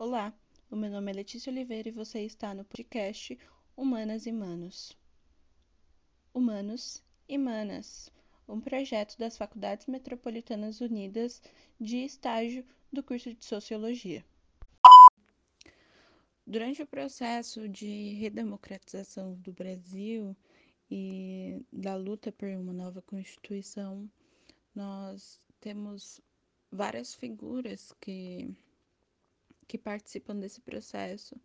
Olá, o meu nome é Letícia Oliveira e você está no podcast Humanas e Manos. Humanos e Manas, um projeto das Faculdades Metropolitanas Unidas de estágio do curso de Sociologia. Durante o processo de redemocratização do Brasil e da luta por uma nova Constituição, nós temos várias figuras que, que participam desse processo,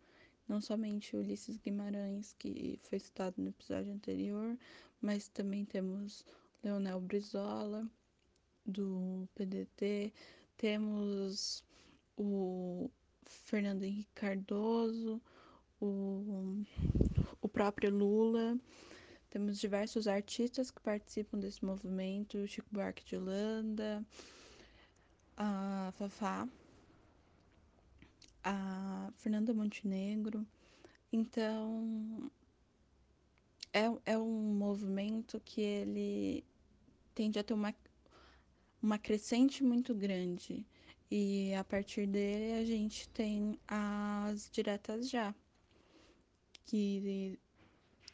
não somente Ulisses Guimarães, que foi citado no episódio anterior, mas também temos Leonel Brizola, do PDT, temos o Fernando Henrique Cardoso, o, o próprio Lula. Temos diversos artistas que participam desse movimento, Chico Buarque de Holanda, a Fafá, a Fernanda Montenegro. Então, é, é um movimento que ele tende a ter uma, uma crescente muito grande. E a partir dele a gente tem as diretas já, que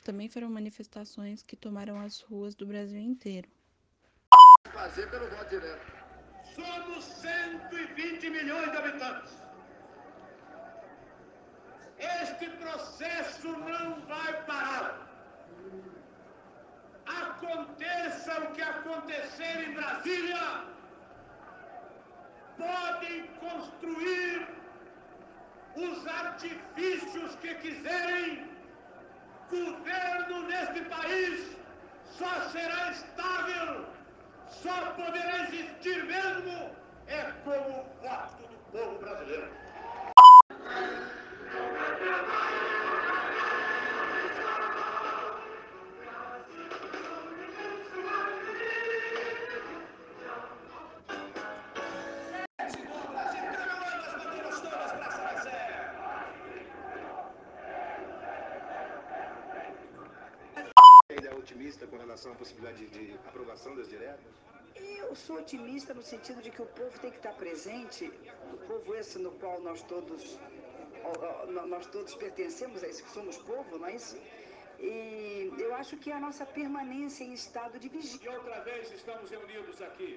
também foram manifestações que tomaram as ruas do Brasil inteiro. Fazer pelo voto direto. Somos 120 milhões de habitantes. Este processo não vai parar. Aconteça o que acontecer em Brasília, podem construir os artifícios que quiserem, governo neste país só será estável, só poderá existir mesmo é com o voto do povo brasileiro. Possibilidade de, de aprovação das diretas? Eu sou otimista no sentido de que o povo tem que estar presente, o povo esse no qual nós todos nós todos pertencemos a esse que somos povo, não é isso? E eu acho que é a nossa permanência em estado de E vigília. outra vez estamos reunidos aqui.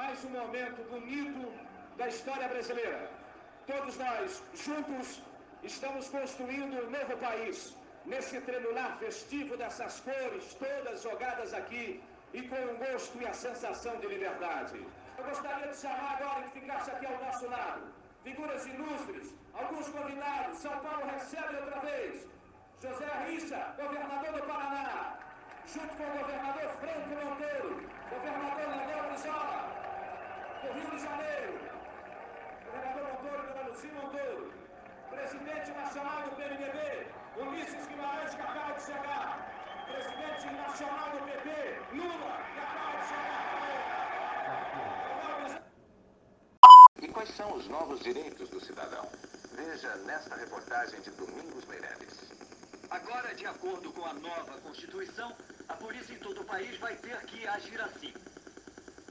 Mais um momento bonito da história brasileira. Todos nós, juntos, estamos construindo um novo país. Nesse tremular festivo dessas cores, todas jogadas aqui, e com o gosto e a sensação de liberdade. Eu gostaria de chamar agora que ficasse aqui ao nosso lado. Figuras ilustres, alguns convidados. São Paulo recebe outra vez. José Richa, governador do Paraná, junto com o governador Franco Monteiro, governador Manuel Brizola, do Rio de Janeiro, governador Montoro Dona Lucia Montoro, presidente nacional do PMDB, Ulisses Guimarães, que acaba de chegar, presidente nacional do PP, Lula, que acaba de chegar. E quais são os novos direitos do cidadão? Veja nesta reportagem de Domingos Meirelles. Agora, de acordo com a nova Constituição, a polícia em todo o país vai ter que agir assim.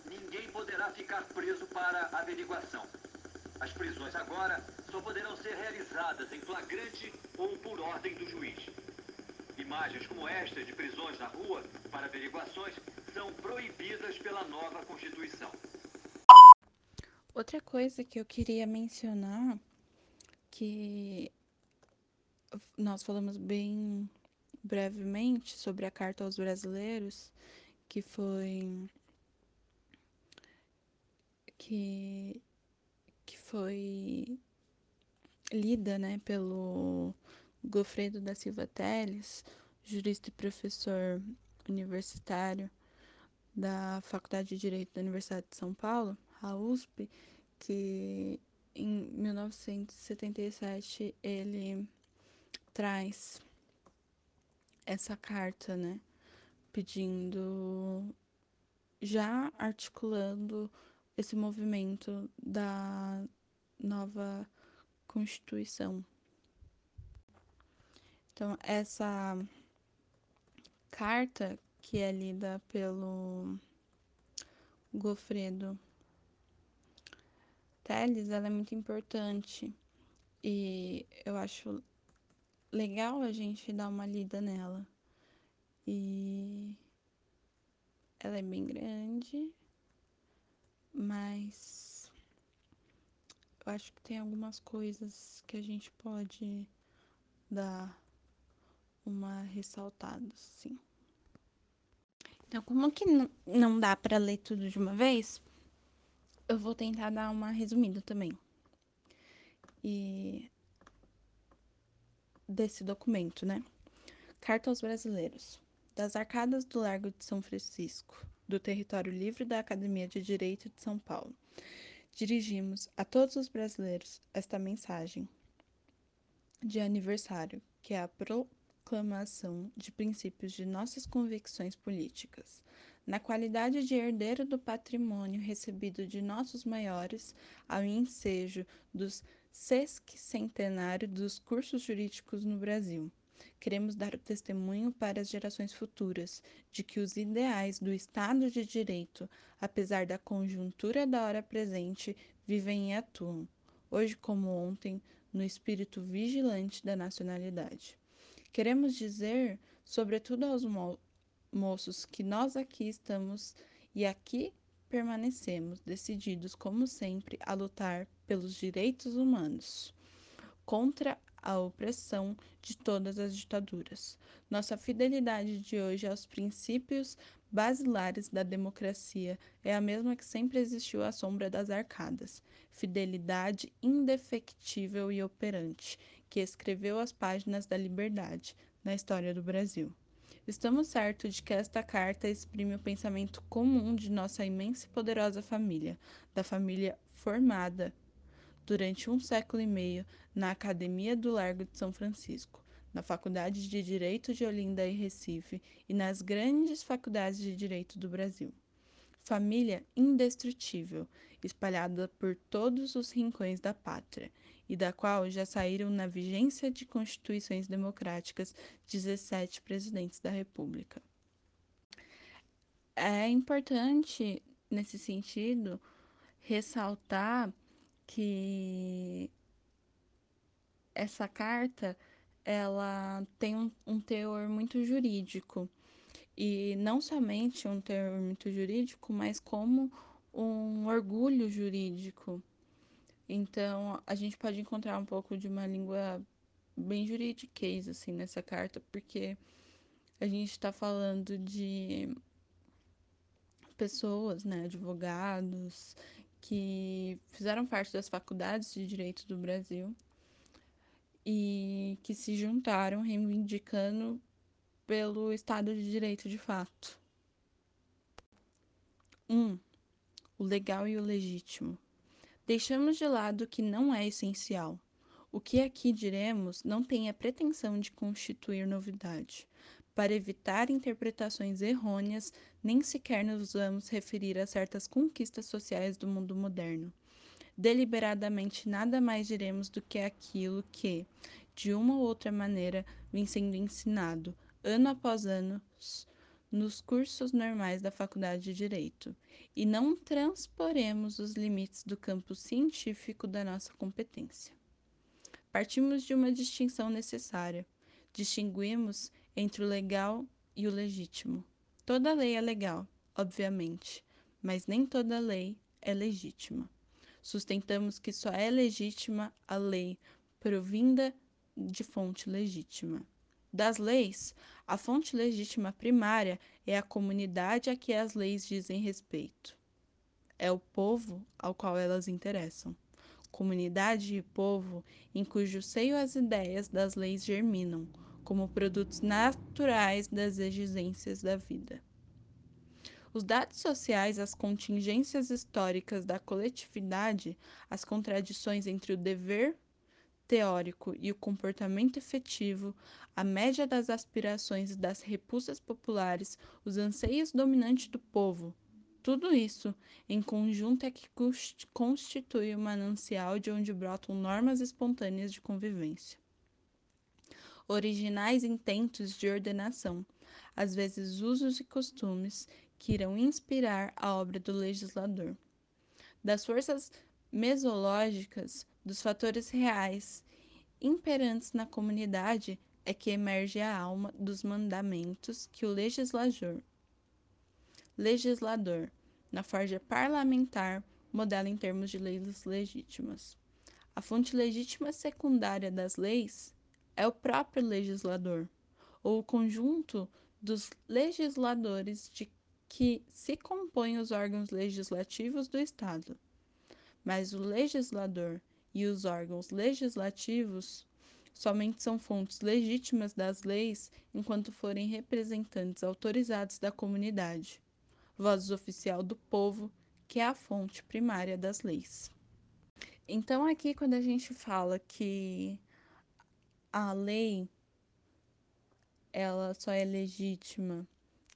Ninguém poderá ficar preso para averiguação. As prisões agora só poderão ser realizadas em flagrante ou por ordem do juiz. Imagens como esta de prisões na rua para averiguações são proibidas pela nova Constituição. Outra coisa que eu queria mencionar, que nós falamos bem brevemente sobre a Carta aos Brasileiros, que foi que, foi lida, né, pelo Gofredo da Silva Teles, jurista e professor universitário da Faculdade de Direito da Universidade de São Paulo, a USP, que em 1977 ele traz essa carta, né, pedindo, já articulando esse movimento da nova Constituição. Então, essa carta que é lida pelo Gofredo Teles, ela é muito importante E eu acho legal a gente dar uma lida nela. E ela é bem grande, mas acho que tem algumas coisas que a gente pode dar uma ressaltada, sim. Então, como que não dá para ler tudo de uma vez, eu vou tentar dar uma resumida também. E desse documento, né? Carta aos brasileiros. Das arcadas do Largo de São Francisco, do território livre da Academia de Direito de São Paulo, dirigimos a todos os brasileiros esta mensagem de aniversário, que é a proclamação de princípios de nossas convicções políticas. Na qualidade de herdeiro do patrimônio recebido de nossos maiores, ao ensejo dos sesquicentenário dos cursos jurídicos no Brasil. Queremos dar o testemunho para as gerações futuras de que os ideais do Estado de Direito, apesar da conjuntura da hora presente, vivem e atuam, hoje como ontem, no espírito vigilante da nacionalidade. Queremos dizer, sobretudo aos mo moços, que nós aqui estamos e aqui permanecemos decididos, como sempre, a lutar pelos direitos humanos, contra a opressão de todas as ditaduras. Nossa fidelidade de hoje aos princípios basilares da democracia é a mesma que sempre existiu à sombra das arcadas. Fidelidade indefectível e operante, que escreveu as páginas da liberdade na história do Brasil. Estamos certos de que esta carta exprime o pensamento comum de nossa imensa e poderosa família, da família formada durante um século e meio na Academia do Largo de São Francisco, na Faculdade de Direito de Olinda e Recife e nas grandes faculdades de direito do Brasil. Família indestrutível, espalhada por todos os rincões da pátria, e da qual já saíram na vigência de constituições democráticas 17 presidentes da República. É importante, nesse sentido, ressaltar que essa carta ela tem um, um teor muito jurídico. E não somente um teor muito jurídico, mas como um orgulho jurídico. Então, a gente pode encontrar um pouco de uma língua bem juridiquês, assim, nessa carta, porque a gente está falando de pessoas, né, advogados, que fizeram parte das faculdades de direito do Brasil e que se juntaram reivindicando pelo Estado de Direito de fato. Um, o legal e o legítimo. Deixamos de lado o que não é essencial. O que aqui diremos não tem a pretensão de constituir novidade. Para evitar interpretações errôneas, nem sequer nos vamos referir a certas conquistas sociais do mundo moderno. Deliberadamente nada mais diremos do que aquilo que, de uma ou outra maneira, vem sendo ensinado, ano após ano, nos cursos normais da Faculdade de Direito, e não transporemos os limites do campo científico da nossa competência. Partimos de uma distinção necessária. Distinguimos entre o legal e o legítimo. Toda lei é legal, obviamente, mas nem toda lei é legítima. Sustentamos que só é legítima a lei provinda de fonte legítima. Das leis, a fonte legítima primária é a comunidade a que as leis dizem respeito. É o povo ao qual elas interessam. Comunidade e povo em cujo seio as ideias das leis germinam, como produtos naturais das exigências da vida. Os dados sociais, as contingências históricas da coletividade, as contradições entre o dever teórico e o comportamento efetivo, a média das aspirações e das repulsas populares, os anseios dominantes do povo, tudo isso, em conjunto, é que constitui o manancial de onde brotam normas espontâneas de convivência. Originais intentos de ordenação, às vezes usos e costumes, que irão inspirar a obra do legislador. Das forças mesológicas dos fatores reais imperantes na comunidade é que emerge a alma dos mandamentos que o legislador, legislador na forja parlamentar, modela em termos de leis legítimas. A fonte legítima secundária das leis é o próprio legislador, ou o conjunto dos legisladores de que se compõem os órgãos legislativos do Estado. Mas o legislador e os órgãos legislativos somente são fontes legítimas das leis enquanto forem representantes autorizados da comunidade, voz oficial do povo, que é a fonte primária das leis. Então, aqui, quando a gente fala que a lei ela só é legítima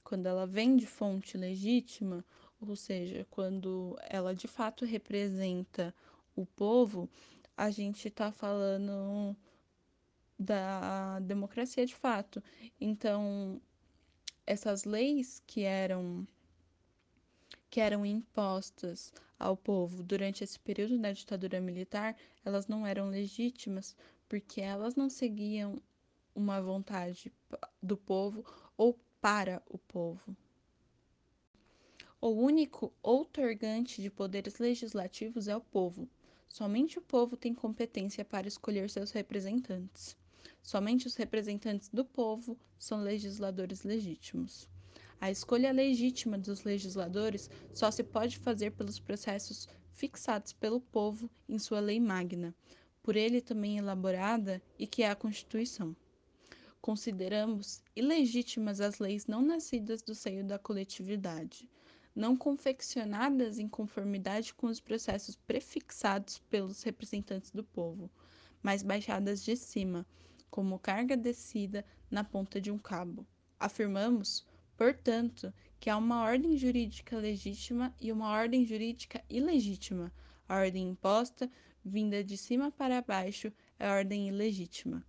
quando ela vem de fonte legítima, ou seja, quando ela de fato representa o povo, a gente está falando da democracia de fato. Então, essas leis que eram que eram impostas ao povo durante esse período da ditadura militar, elas não eram legítimas porque elas não seguiam uma vontade do povo ou para o povo. O único outorgante de poderes legislativos é o povo. Somente o povo tem competência para escolher seus representantes. Somente os representantes do povo são legisladores legítimos. A escolha legítima dos legisladores só se pode fazer pelos processos fixados pelo povo em sua lei magna, por ele também elaborada e que é a Constituição. Consideramos ilegítimas as leis não nascidas do seio da coletividade, não confeccionadas em conformidade com os processos prefixados pelos representantes do povo, mas baixadas de cima, como carga descida na ponta de um cabo. Afirmamos, portanto, que há uma ordem jurídica legítima e uma ordem jurídica ilegítima. A ordem imposta, vinda de cima para baixo, é ordem ilegítima.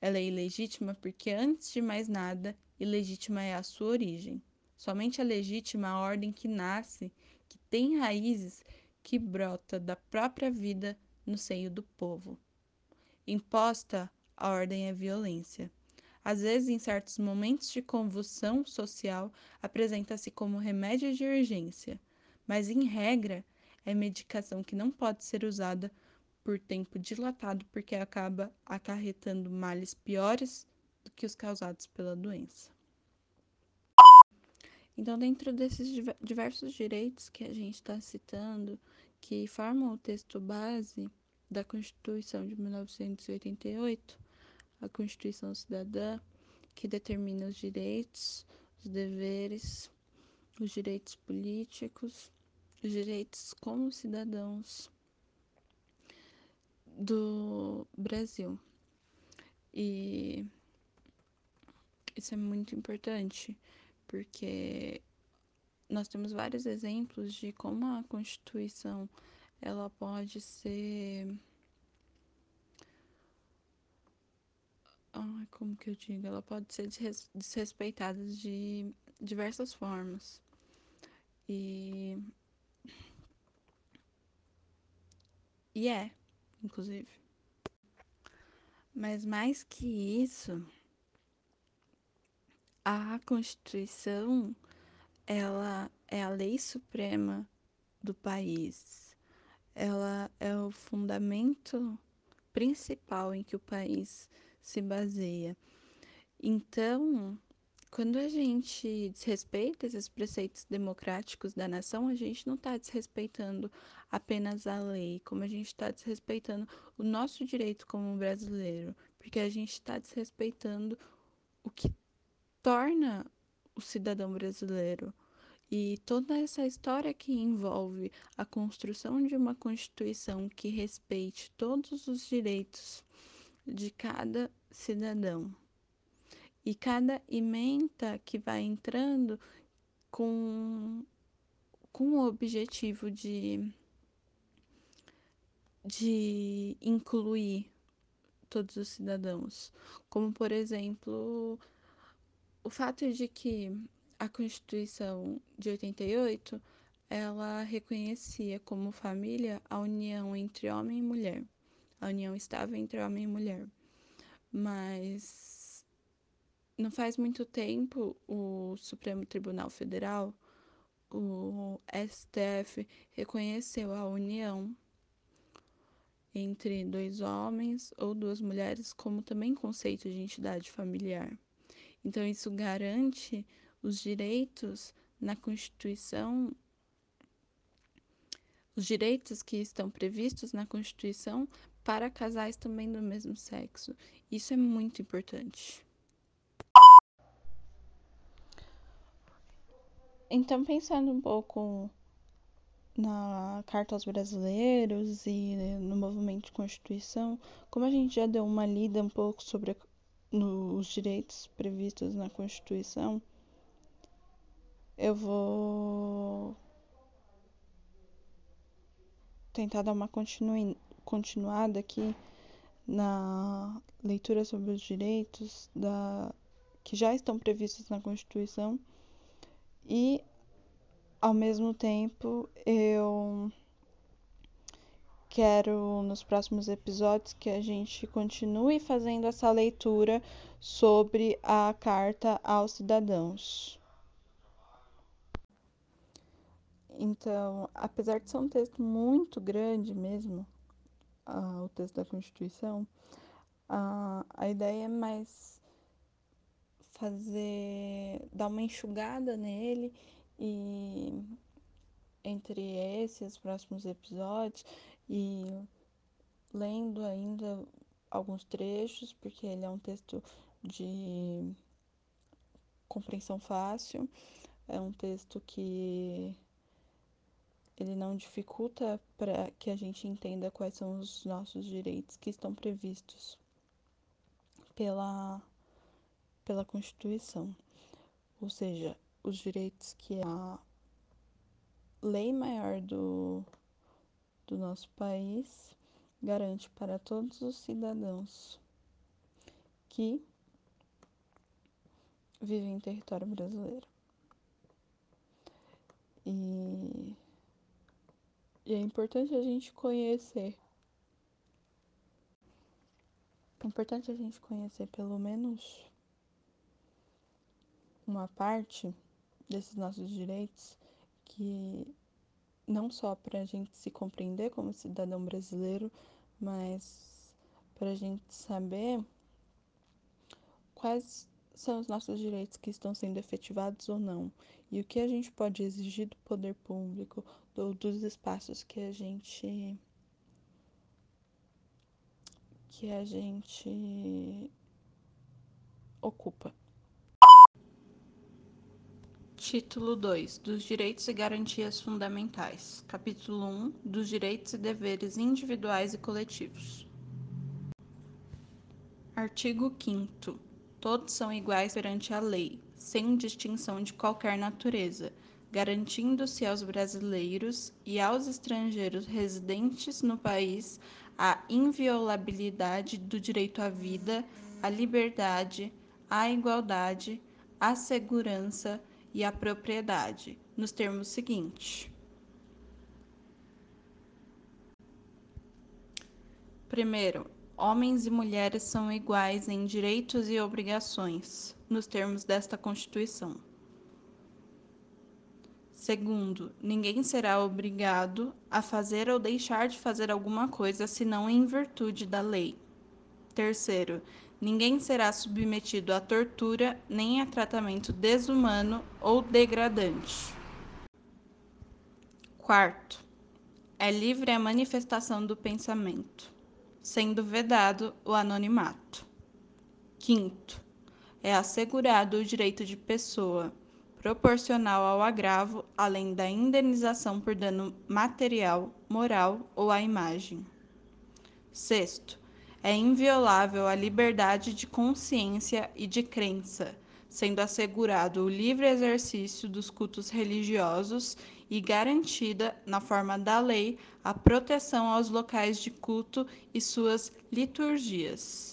Ela é ilegítima porque, antes de mais nada, ilegítima é a sua origem. Somente a legítima a ordem que nasce, que tem raízes, que brota da própria vida no seio do povo. Imposta, a ordem é violência. Às vezes, em certos momentos de convulsão social, apresenta-se como remédio de urgência, mas, em regra, é medicação que não pode ser usada por tempo dilatado, porque acaba acarretando males piores do que os causados pela doença. Então, dentro desses diversos direitos que a gente está citando, que formam o texto base da Constituição de 1988, a Constituição Cidadã, que determina os direitos, os deveres, os direitos políticos, os direitos como cidadãos do Brasil. E isso é muito importante, porque nós temos vários exemplos de como a Constituição ela pode ser ah, como que eu digo, ela pode ser desrespeitada de diversas formas. E e é inclusive. Mas mais que isso, a Constituição, ela é a lei suprema do país. Ela é o fundamento principal em que o país se baseia. Então, quando a gente desrespeita esses preceitos democráticos da nação, a gente não está desrespeitando apenas a lei, como a gente está desrespeitando o nosso direito como brasileiro, porque a gente está desrespeitando o que torna o cidadão brasileiro. E toda essa história que envolve a construção de uma Constituição que respeite todos os direitos de cada cidadão e cada emenda que vai entrando com, com o objetivo de, de incluir todos os cidadãos. Como, por exemplo, o fato de que a Constituição de 88 ela reconhecia como família a união entre homem e mulher. a união estável entre homem e mulher. Mas não faz muito tempo o Supremo Tribunal Federal, o STF, reconheceu a união entre dois homens ou duas mulheres como também conceito de entidade familiar. Então, isso garante os direitos na Constituição, os direitos que estão previstos na Constituição para casais também do mesmo sexo. Isso é muito importante. Então, pensando um pouco na Carta aos Brasileiros e no movimento de Constituição, como a gente já deu uma lida um pouco sobre os direitos previstos na Constituição, eu vou tentar dar uma continuada aqui na leitura sobre os direitos da, que já estão previstos na Constituição e ao mesmo tempo, eu quero nos próximos episódios que a gente continue fazendo essa leitura sobre a Carta aos Cidadãos. Então, apesar de ser um texto muito grande mesmo, uh, o texto da Constituição, uh, a ideia é mais fazer, dar uma enxugada nele e entre esse e os próximos episódios e lendo ainda alguns trechos, porque ele é um texto de compreensão fácil, é um texto que ele não dificulta para que a gente entenda quais são os nossos direitos que estão previstos pela, pela Constituição. Ou seja, os direitos que a lei maior do, do nosso país garante para todos os cidadãos que vivem em território brasileiro. E, e é importante a gente conhecer. É importante a gente conhecer pelo menos uma parte desses nossos direitos que não só para a gente se compreender como cidadão brasileiro, mas para a gente saber quais são os nossos direitos que estão sendo efetivados ou não e o que a gente pode exigir do poder público ou dos espaços que a gente que a gente ocupa. Título 2 dos Direitos e Garantias Fundamentais. Capítulo 1 dos Direitos e Deveres Individuais e Coletivos. Artigo 5. Todos são iguais perante a lei, sem distinção de qualquer natureza, garantindo-se aos brasileiros e aos estrangeiros residentes no país a inviolabilidade do direito à vida, à liberdade, à igualdade, à segurança e a propriedade, nos termos seguintes. Primeiro, homens e mulheres são iguais em direitos e obrigações, nos termos desta Constituição. Segundo, ninguém será obrigado a fazer ou deixar de fazer alguma coisa senão em virtude da lei. Terceiro, ninguém será submetido a tortura nem a tratamento desumano ou degradante. Quarto, é livre a manifestação do pensamento, sendo vedado o anonimato. Quinto, é assegurado o direito de pessoa, proporcional ao agravo, além da indenização por dano material, moral ou à imagem. Sexto, é inviolável a liberdade de consciência e de crença, sendo assegurado o livre exercício dos cultos religiosos e garantida, na forma da lei, a proteção aos locais de culto e suas liturgias.